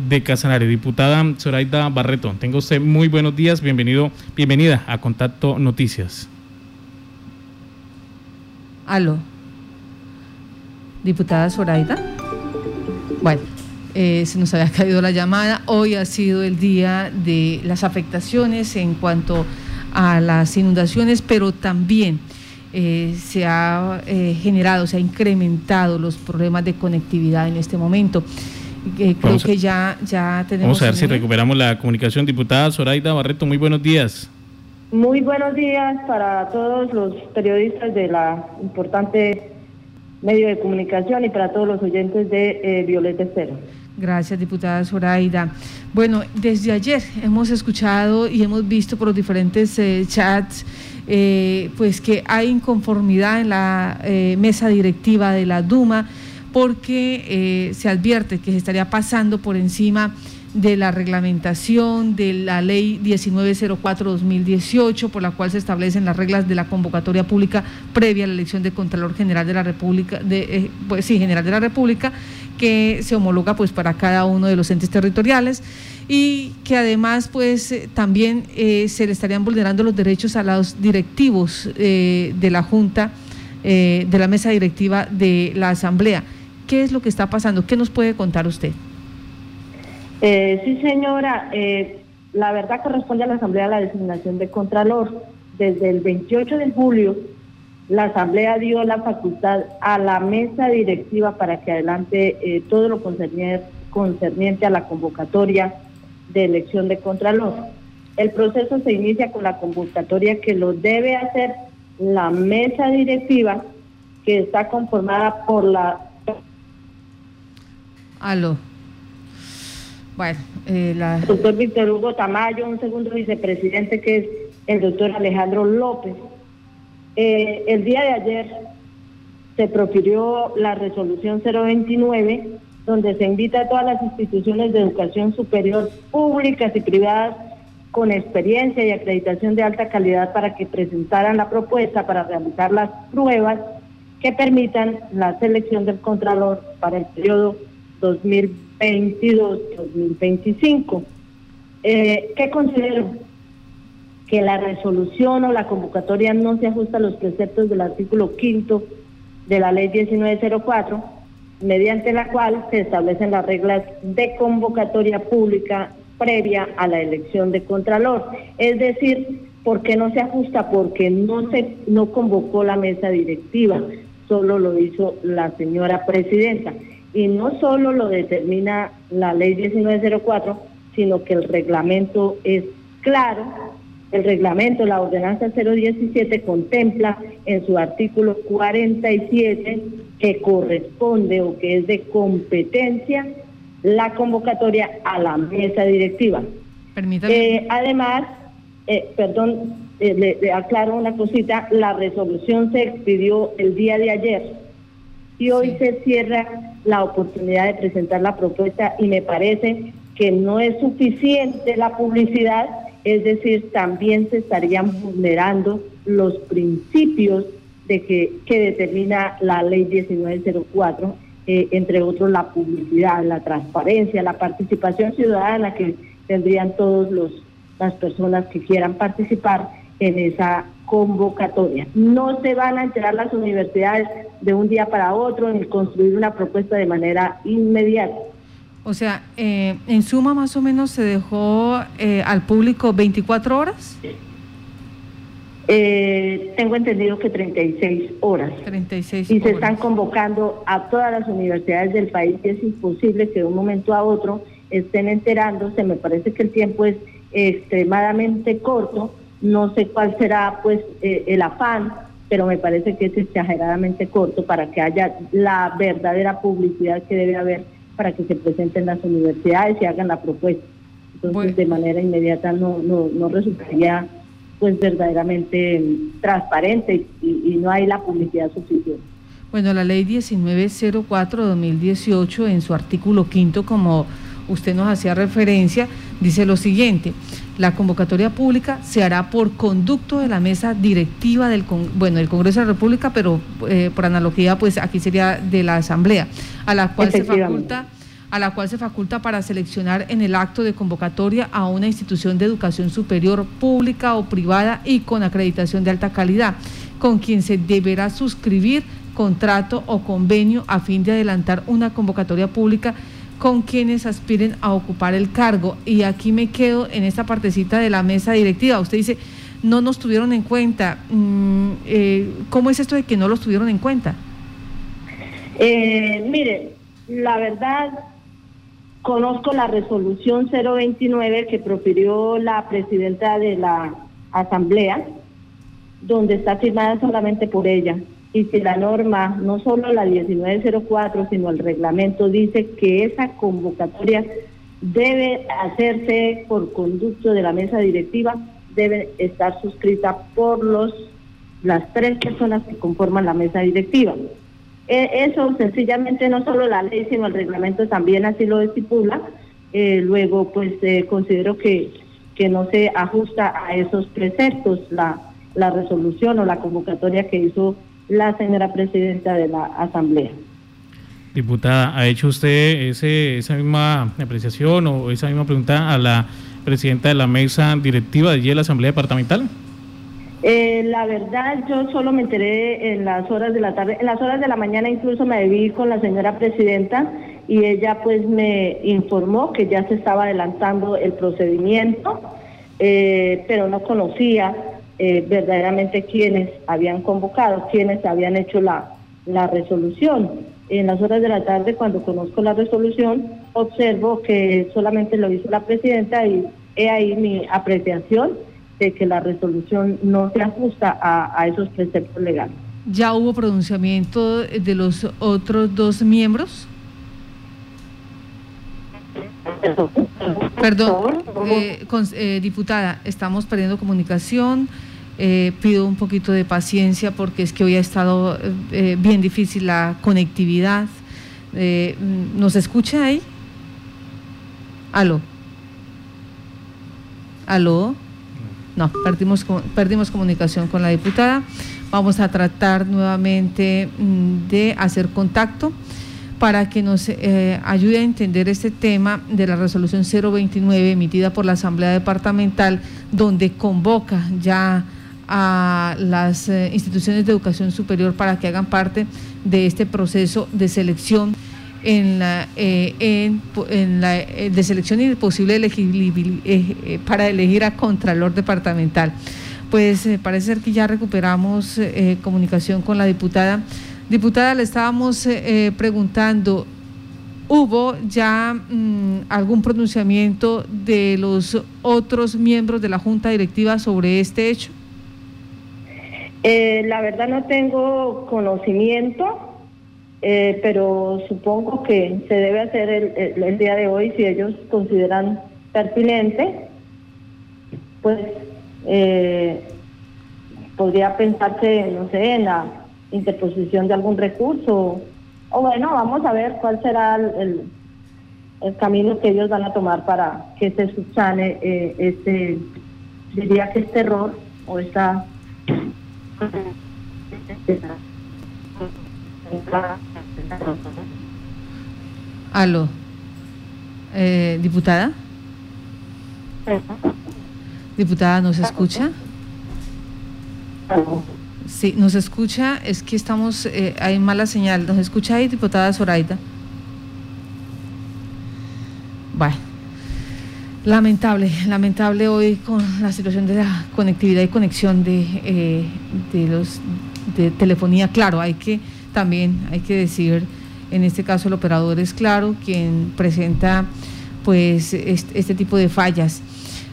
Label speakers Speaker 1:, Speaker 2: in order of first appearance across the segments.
Speaker 1: de Casanare. Diputada Zoraida Barreto, tenga usted muy buenos días, bienvenido, bienvenida a Contacto Noticias.
Speaker 2: Aló. Diputada Zoraida. Bueno, eh, se nos había caído la llamada. Hoy ha sido el día de las afectaciones en cuanto a las inundaciones, pero también eh, se ha eh, generado, se ha incrementado los problemas de conectividad en este momento. Creo que ya, ya tenemos...
Speaker 1: Vamos a ver si recuperamos la comunicación. Diputada Zoraida Barreto, muy buenos días.
Speaker 3: Muy buenos días para todos los periodistas de la importante medio de comunicación y para todos los oyentes de eh, Violeta Estero.
Speaker 2: Gracias, diputada Zoraida. Bueno, desde ayer hemos escuchado y hemos visto por los diferentes eh, chats eh, pues que hay inconformidad en la mesa directiva de la Duma porque se advierte que se estaría pasando por encima de la reglamentación de la ley 1904-2018, por la cual se establecen las reglas de la convocatoria pública previa a la elección de Contralor General de la República, de, eh, pues sí, General de la República, que se homologa pues para cada uno de los entes territoriales y que además pues eh, también eh, se le estarían vulnerando los derechos a los directivos de la Junta, de la mesa directiva de la Asamblea. ¿Qué es lo que está pasando? ¿Qué nos puede contar usted?
Speaker 3: Eh, sí, señora. Eh, la verdad corresponde a la Asamblea la designación de Contralor. Desde el 28 de julio, la Asamblea dio la facultad a la mesa directiva para que adelante eh, todo lo concerniente, concerniente a la convocatoria de elección de Contralor. El proceso se inicia con la convocatoria que lo debe hacer la mesa directiva que está conformada por la...
Speaker 2: Aló. Bueno, eh, la...
Speaker 3: Doctor Víctor Hugo Tamayo, un segundo vicepresidente que es el doctor Alejandro López. Eh, el día de ayer se profirió la resolución 029, donde se invita a todas las instituciones de educación superior públicas y privadas con experiencia y acreditación de alta calidad para que presentaran la propuesta para realizar las pruebas que permitan la selección del Contralor para el periodo 2022-2025. Eh, ¿Qué considero? Que la resolución o la convocatoria no se ajusta a los preceptos del artículo quinto de la ley 1904, mediante la cual se establecen las reglas de convocatoria pública previa a la elección de Contralor. Es decir, ¿por qué no se ajusta? Porque no se no convocó la mesa directiva, solo lo hizo la señora presidenta y no solo lo determina la ley 1904, sino que el reglamento es claro. El reglamento, la ordenanza 017 contempla en su artículo 47 que corresponde o que es de competencia la convocatoria a la mesa directiva. Eh, además, eh, perdón, eh, le aclaro una cosita, la resolución se expidió el día de ayer y hoy se cierra la oportunidad de presentar la propuesta y me parece que no es suficiente la publicidad, es decir, también se estarían vulnerando los principios de que, que determina la ley 1904, eh, entre otros la publicidad, la transparencia, la participación ciudadana que tendrían todos los las personas que quieran participar en esa convocatoria. No se van a enterar las universidades de un día para otro en construir una propuesta de manera inmediata.
Speaker 2: O sea, eh, en suma más o menos se dejó eh, al público 24 horas.
Speaker 3: Eh, tengo entendido que 36 horas.
Speaker 2: 36
Speaker 3: y se están convocando a todas las universidades del país y es imposible que de un momento a otro estén enterándose. Me parece que el tiempo es extremadamente corto no sé cuál será pues eh, el afán, pero me parece que es exageradamente corto para que haya la verdadera publicidad que debe haber para que se presenten las universidades y hagan la propuesta. Entonces, de manera inmediata no, no, no resultaría pues verdaderamente transparente y, no hay la publicidad suficiente.
Speaker 2: Bueno, la ley 1904-2018 en su artículo quinto, como usted nos hacía referencia, dice lo siguiente, la convocatoria pública se hará por conducto de la mesa directiva del, bueno, del Congreso de la República, pero eh, por analogía, pues aquí sería de la Asamblea, a la cual se faculta a la cual se faculta para seleccionar en el acto de convocatoria a una institución de educación superior pública o privada y con acreditación de alta calidad, con quien se deberá suscribir contrato o convenio a fin de adelantar una convocatoria pública con quienes aspiren a ocupar el cargo. Y aquí me quedo en esta partecita de la mesa directiva. Usted dice, no nos tuvieron en cuenta. Mm, eh, ¿Cómo es esto de que no los tuvieron en cuenta?
Speaker 3: Eh, mire, la verdad, conozco la resolución 029 que profirió la presidenta de la Asamblea, donde está firmada solamente por ella. Y si la norma, no solo la 1904, sino el reglamento, dice que esa convocatoria debe hacerse por conducto de la mesa directiva, debe estar suscrita por los las tres personas que conforman la mesa directiva. E, eso sencillamente no solo la ley, sino el reglamento también así lo estipula. Eh, luego, pues eh, considero que, que no se ajusta a esos preceptos la, la resolución o la convocatoria que hizo la señora presidenta de la Asamblea.
Speaker 1: Diputada, ¿ha hecho usted ese, esa misma apreciación o esa misma pregunta a la presidenta de la mesa directiva de la Asamblea Departamental?
Speaker 3: Eh, la verdad, yo solo me enteré en las horas de la tarde, en las horas de la mañana incluso me debí con la señora presidenta y ella pues me informó que ya se estaba adelantando el procedimiento, eh, pero no conocía eh, verdaderamente quiénes habían convocado, quiénes habían hecho la, la resolución. En las horas de la tarde, cuando conozco la resolución, observo que solamente lo hizo la presidenta y he ahí mi apreciación de que la resolución no se ajusta a, esos preceptos legales.
Speaker 2: ¿Ya hubo pronunciamiento de los otros dos miembros? Perdón, eh, eh, diputada, estamos perdiendo comunicación. Eh, pido un poquito de paciencia porque es que hoy ha estado bien difícil la conectividad. ¿Nos escucha ahí? ¿Aló? ¿Aló? No, perdimos, perdimos comunicación con la diputada. Vamos a tratar nuevamente mm, de hacer contacto para que nos eh, ayude a entender este tema de la resolución 029 emitida por la Asamblea Departamental, donde convoca ya a las eh, instituciones de educación superior para que hagan parte de este proceso de selección en la, eh, en, la de selección y posible elegibilidad para elegir a Contralor Departamental. Pues parece ser que ya recuperamos comunicación con la diputada. Diputada, le estábamos preguntando, ¿hubo ya mm, algún pronunciamiento de los otros miembros de la Junta Directiva sobre este hecho?
Speaker 3: la verdad no tengo conocimiento eh, pero supongo que se debe hacer el, día de hoy si ellos consideran pertinente, pues eh, podría pensarse, no sé, en la interposición de algún recurso. O bueno, vamos a ver cuál será el, el camino que ellos van a tomar para que se subsane eh, este, diría que este error o esta...
Speaker 2: Aló. Eh, diputada. Diputada, ¿nos escucha? Sí, nos escucha. Es que estamos, eh, hay mala señal. ¿Nos escucha ahí, diputada Zoraida? Bueno. Lamentable, lamentable hoy con la situación de la conectividad y conexión de, eh, de los de telefonía. Claro, hay que también hay que decir, en este caso el operador es claro quien presenta pues este, tipo de fallas.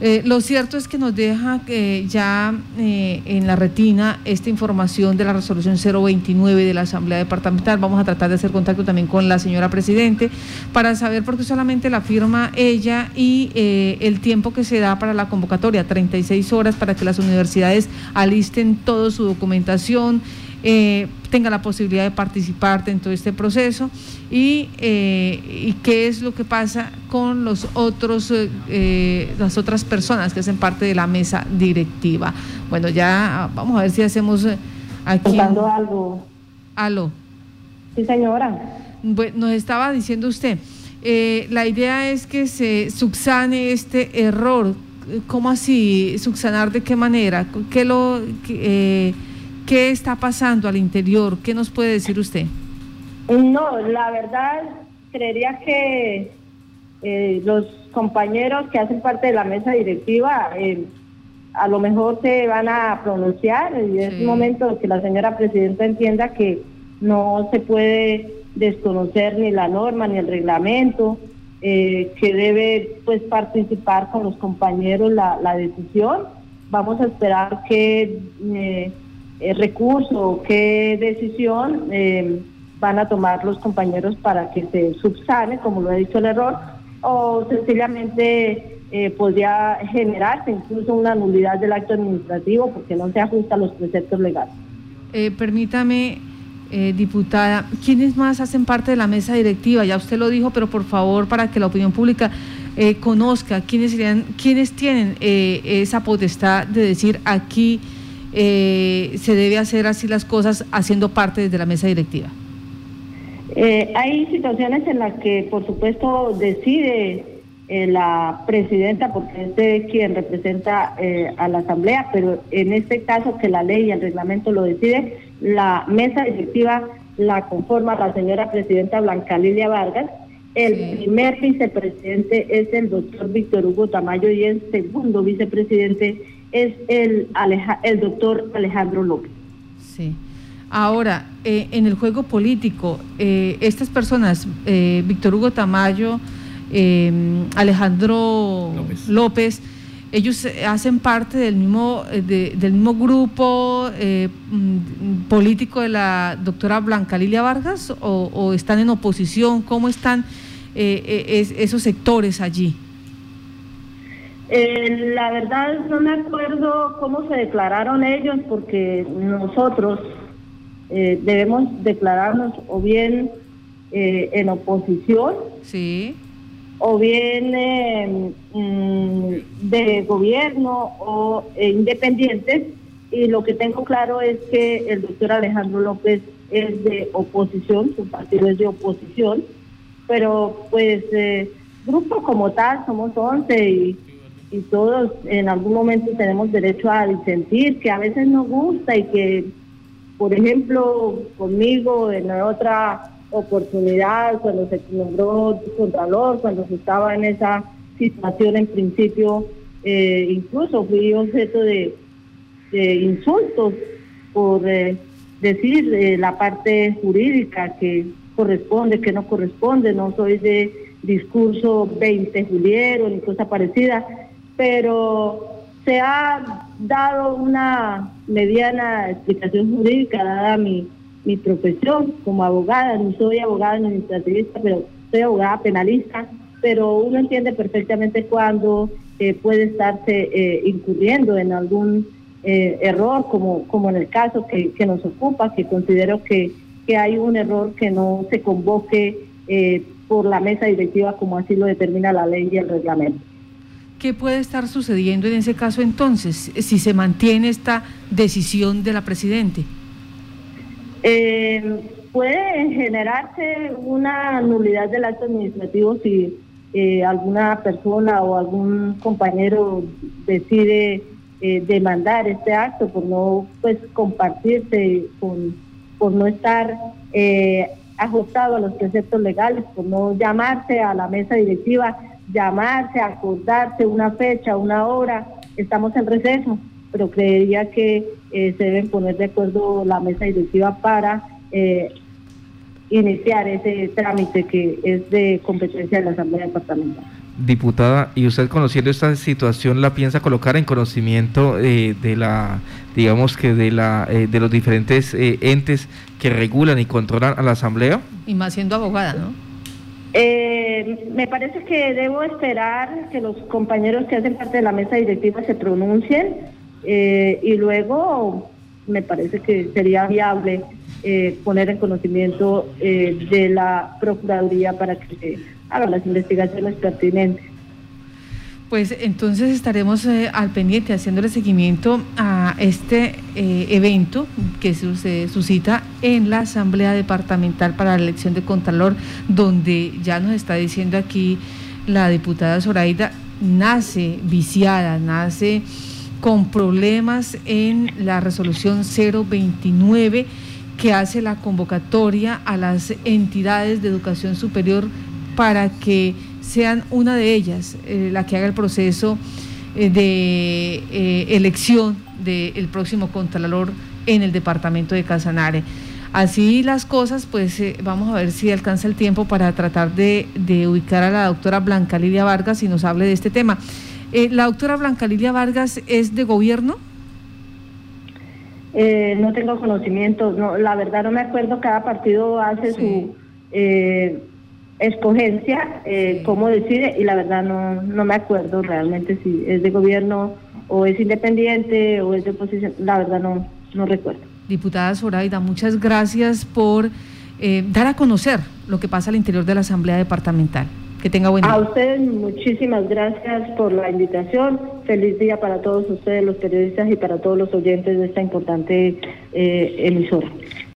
Speaker 2: Eh, lo cierto es que nos deja que ya eh, en la retina esta información de la resolución 029 de la Asamblea Departamental. Vamos a tratar de hacer contacto también con la señora Presidente para saber por qué solamente la firma ella y eh, el tiempo que se da para la convocatoria, 36 horas para que las universidades alisten toda su documentación eh, tenga la posibilidad de participar dentro de este proceso y, eh, y qué es lo que pasa con los otros, eh, las otras personas que hacen parte de la mesa directiva. Bueno, ya vamos a ver si hacemos aquí.
Speaker 3: algo.
Speaker 2: Aló.
Speaker 3: Sí, señora.
Speaker 2: Bueno, nos estaba diciendo usted la idea es que se subsane este error. ¿Cómo así? ¿Subsanar de qué manera? ¿Qué, lo, qué, qué está pasando al interior? ¿Qué nos puede decir usted?
Speaker 3: No, la verdad, creería que eh, los compañeros que hacen parte de la mesa directiva eh, a lo mejor se van a pronunciar y es momento que la señora presidenta entienda que no se puede desconocer ni la norma ni el reglamento, eh, que debe pues participar con los compañeros la, la decisión. Vamos a esperar qué recurso, qué decisión van a tomar los compañeros para que se subsane, como lo ha dicho el error, o sencillamente eh, podría generarse incluso una nulidad del acto administrativo porque no se ajusta a los preceptos legales.
Speaker 2: Eh, permítame, eh, diputada, ¿quiénes más hacen parte de la mesa directiva? Ya usted lo dijo, pero por favor, para que la opinión pública conozca quiénes serían, quiénes tienen esa potestad de decir aquí se debe hacer así las cosas haciendo parte desde la mesa directiva.
Speaker 3: Eh, hay situaciones en las que, por supuesto, decide eh, la presidenta, porque es quien representa eh, a la Asamblea, pero en este caso que la ley y el reglamento lo decide, la mesa directiva la conforma la señora presidenta Blanca Lilia Vargas. El primer vicepresidente es el doctor Víctor Hugo Tamayo y el segundo vicepresidente es el, el doctor Alejandro López.
Speaker 2: Sí. Ahora, eh, en el juego político, eh, estas personas, eh, Víctor Hugo Tamayo, Alejandro López. ellos hacen parte del mismo, del mismo grupo mm, político de la doctora Blanca Lilia Vargas o, están en oposición? ¿Cómo están esos sectores allí?
Speaker 3: La verdad no me acuerdo cómo se declararon ellos porque nosotros eh, debemos declararnos o bien eh, en oposición,
Speaker 2: sí.
Speaker 3: o bien eh, mm, de gobierno o independientes. Y lo que tengo claro es que el doctor Alejandro López es de oposición, su partido es de oposición, pero pues grupo como tal somos 11 y, y todos en algún momento tenemos derecho a disentir, que a veces nos gusta y que por ejemplo, conmigo en otra oportunidad, cuando se nombró Contralor, cuando se estaba en esa situación en principio, eh, incluso fui objeto de, insultos por eh, decir eh, la parte jurídica que corresponde, que no corresponde, no soy de discurso 20 juliero ni cosa parecida, pero se ha dado una mediana explicación jurídica dada mi, mi profesión como abogada, no soy abogada administrativista, pero soy abogada penalista, pero uno entiende perfectamente cuando eh, puede estarse eh, incurriendo en algún eh, error, como, como en el caso que, que nos ocupa, que considero que, que hay un error que no se convoque por la mesa directiva como así lo determina la ley y el reglamento.
Speaker 2: ¿Qué puede estar sucediendo en ese caso entonces, si se mantiene esta decisión de la Presidente?
Speaker 3: Eh, puede generarse una nulidad del acto administrativo si eh, alguna persona o algún compañero decide eh, demandar este acto por no pues compartirse con por no estar ajustado a los preceptos legales por no llamarse a la mesa directiva llamarse, acordarse una fecha, una hora, estamos en receso, pero creería que eh, se deben poner de acuerdo la mesa directiva para eh, iniciar ese trámite que es de competencia de la Asamblea Departamental.
Speaker 4: Diputada, ¿y usted conociendo esta situación la piensa colocar en conocimiento eh, de la, digamos que de la, de los diferentes entes que regulan y controlan a la Asamblea?
Speaker 2: Y más siendo abogada, ¿no?
Speaker 3: Eh, me parece que debo esperar que los compañeros que hacen parte de la mesa directiva se pronuncien eh, y luego me parece que sería viable eh, poner en conocimiento eh, de la Procuraduría para que se hagan las investigaciones pertinentes.
Speaker 2: Pues entonces estaremos eh, al pendiente haciéndole seguimiento a este eh, evento que se suscita en la Asamblea Departamental para la elección de Contralor, donde ya nos está diciendo aquí la diputada Zoraida, nace viciada, nace con problemas en la resolución 029 que hace la convocatoria a las entidades de educación superior para que sean una de ellas eh, la que haga el proceso eh, de eh, elección del próximo Contralor en el departamento de Casanare. Así las cosas, pues vamos a ver si alcanza el tiempo para tratar de, ubicar a la doctora Blanca Lidia Vargas y nos hable de este tema. ¿La doctora Blanca Lidia Vargas es de gobierno?
Speaker 3: no tengo conocimiento, no, la verdad no me acuerdo, cada partido hace su escogencia, eh, cómo decide, y la verdad no, no me acuerdo realmente si es de gobierno o es independiente o es de oposición, la verdad no, no recuerdo.
Speaker 2: Diputada Zoraida, muchas gracias por eh, dar a conocer lo que pasa al interior de la Asamblea Departamental. Que tenga buen día.
Speaker 3: A ustedes muchísimas gracias por la invitación. Feliz día para todos ustedes, los periodistas, y para todos los oyentes de esta importante eh, emisora.